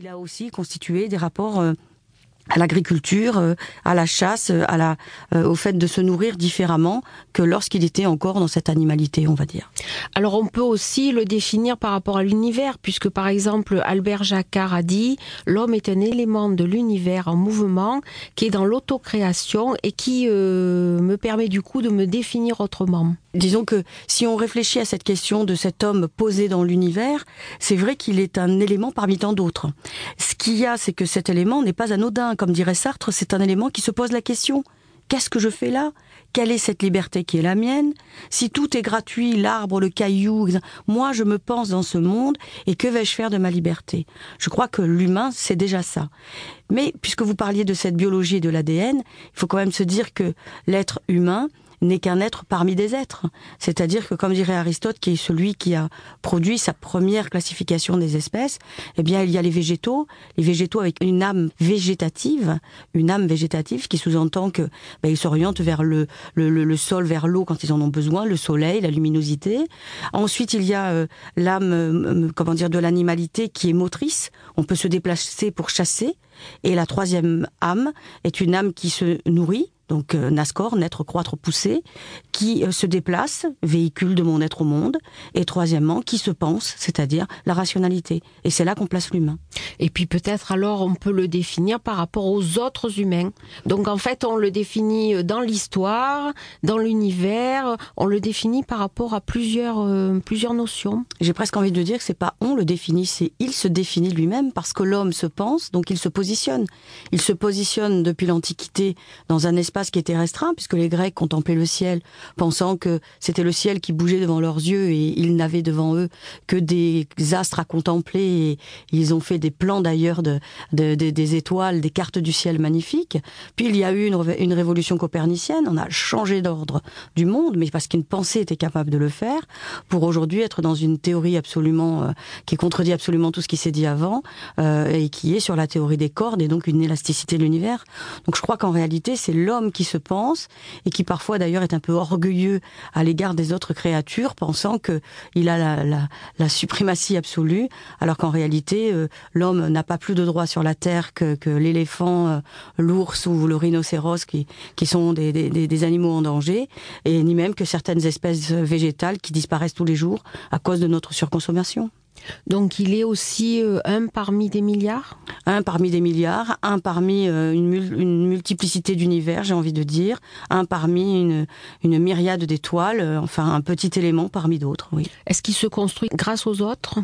Il a aussi constitué des rapports euh, à l'agriculture, euh, à la chasse, euh, au fait de se nourrir différemment que lorsqu'il était encore dans cette animalité, on va dire. Alors on peut aussi le définir par rapport à l'univers, puisque par exemple Albert Jacquard a dit l'homme est un élément de l'univers en mouvement qui est dans l'autocréation et qui me permet du coup de me définir autrement. Disons que si on réfléchit à cette question de cet homme posé dans l'univers, c'est vrai qu'il est un élément parmi tant d'autres. Ce qu'il y a, c'est que cet élément n'est pas anodin. Comme dirait Sartre, c'est un élément qui se pose la question. Qu'est-ce que je fais là? Quelle est cette liberté qui est la mienne? Si tout est gratuit, l'arbre, le caillou, moi je me pense dans ce monde et que vais-je faire de ma liberté? Je crois que l'humain, c'est déjà ça. Mais puisque vous parliez de cette biologie et de l'ADN, il faut quand même se dire que l'être humain, n'est qu'un être parmi des êtres. C'est-à-dire que, comme dirait Aristote, qui est celui qui a produit sa première classification des espèces, eh bien, il y a les végétaux, les végétaux avec une âme végétative, une âme végétative qui sous-entend que ben, ils s'orientent vers le, le, le, sol, vers l'eau quand ils en ont besoin, le soleil, la luminosité. Ensuite, il y a euh, l'âme, euh, comment dire, de l'animalité qui est motrice. On peut se déplacer pour chasser. Et la troisième âme est une âme qui se nourrit, donc euh, Nascor, naître, croître, pousser, qui euh, se déplace, véhicule de mon être au monde, et troisièmement, qui se pense, c'est-à-dire la rationalité. Et c'est là qu'on place l'humain. Et puis peut-être alors on peut le définir par rapport aux autres humains. Donc en fait on le définit dans l'histoire, dans l'univers, on le définit par rapport à plusieurs, euh, plusieurs notions. J'ai presque envie de dire que c'est pas on le définit, c'est il se définit lui-même parce que l'homme se pense, donc il se positionne. Il se positionne depuis l'Antiquité dans un espace qui était restreint, puisque les Grecs contemplaient le ciel, pensant que c'était le ciel qui bougeait devant leurs yeux et ils n'avaient devant eux que des astres à contempler. Et ils ont fait des plans d'ailleurs de, de, de, des étoiles, des cartes du ciel magnifiques. Puis il y a eu une, une révolution copernicienne, on a changé d'ordre du monde, mais parce qu'une pensée était capable de le faire, pour aujourd'hui être dans une théorie absolument euh, qui contredit absolument tout ce qui s'est dit avant euh, et qui est sur la théorie des cordes et donc une élasticité de l'univers. Donc je crois qu'en réalité c'est l'homme qui se pense et qui parfois d'ailleurs est un peu orgueilleux à l'égard des autres créatures, pensant que il a la, suprématie absolue, alors qu'en réalité euh, l'homme n'a pas plus de droit sur la terre que, l'éléphant, euh, l'ours ou le rhinocéros qui, sont des, des, des animaux en danger, et ni même que certaines espèces végétales qui disparaissent tous les jours à cause de notre surconsommation. Donc il est aussi euh, un parmi des milliards? Un parmi des milliards, un parmi euh, une, mul une, multiplicité d'univers, j'ai envie de dire, un parmi une, une myriade d'étoiles, euh, enfin un petit élément parmi d'autres, oui. Est-ce qu'il se construit grâce aux autres?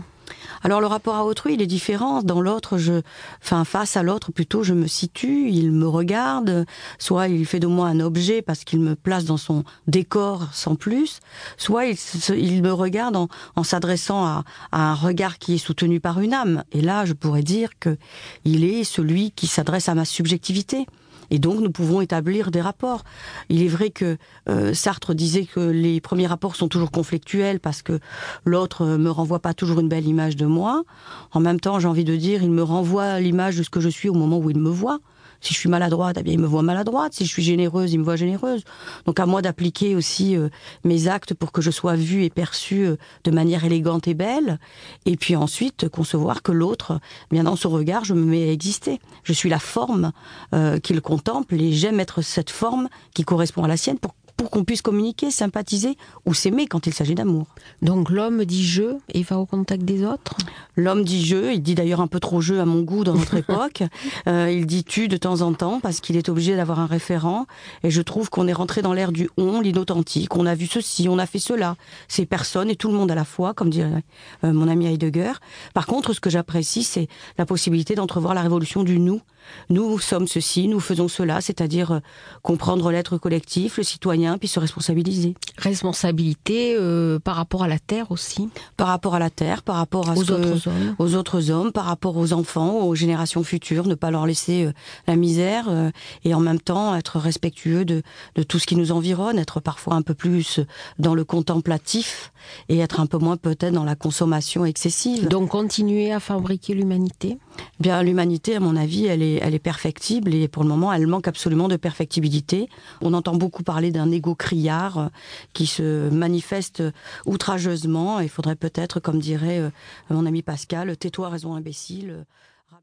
Alors le rapport à autrui, il est différent. Dans l'autre, je, enfin face à l'autre, plutôt, je me situe, il me regarde, soit il fait de moi un objet parce qu'il me place dans son décor sans plus, soit il, me regarde en, en s'adressant à, à, un regard qui est soutenu par une âme. Et là, je pourrais dire que il est celui qui s'adresse à ma subjectivité. Et donc nous pouvons établir des rapports. Il est vrai que euh, Sartre disait que les premiers rapports sont toujours conflictuels parce que l'autre me renvoie pas toujours une belle image de moi. En même temps, j'ai envie de dire, il me renvoie l'image de ce que je suis au moment où il me voit. Si je suis maladroite, eh bien, il me voit maladroite. Si je suis généreuse, il me voit généreuse. Donc à moi d'appliquer aussi euh, mes actes pour que je sois vue et perçue euh, de manière élégante et belle. Et puis ensuite, concevoir que l'autre, bien dans son regard, je me mets à exister. Je suis la forme euh, qu'il contemple et j'aime être cette forme qui correspond à la sienne pour pour qu'on puisse communiquer, sympathiser ou s'aimer quand il s'agit d'amour. Donc l'homme dit je et va au contact des autres? L'homme dit je, il dit d'ailleurs un peu trop je à mon goût dans notre époque. Euh, il dit tu de temps en temps parce qu'il est obligé d'avoir un référent. Et je trouve qu'on est rentré dans l'ère du on, l'inauthentique. On a vu ceci, on a fait cela. C'est personne et tout le monde à la fois, comme dirait euh, mon ami Heidegger. Par contre, ce que j'apprécie, c'est la possibilité d'entrevoir la révolution du nous. Nous sommes ceci, nous faisons cela, c'est-à-dire euh, comprendre l'être collectif, le citoyen, puis se responsabiliser. Responsabilité euh, par rapport à la terre aussi. Par rapport à la terre, par rapport à aux ce autres que, hommes. aux autres hommes, par rapport aux enfants, aux générations futures, ne pas leur laisser euh, la misère euh, et en même temps être respectueux de, de tout ce qui nous environne, être parfois un peu plus dans le contemplatif et être un peu moins peut-être dans la consommation excessive. Donc continuer à fabriquer l'humanité? Bien, l'humanité, à mon avis, elle est, elle est perfectible et pour le moment, elle manque absolument de perfectibilité. On entend beaucoup parler d'un égo criard qui se manifeste outrageusement. Il faudrait peut-être, comme dirait euh, mon ami Pascal, tais-toi, raison imbécile.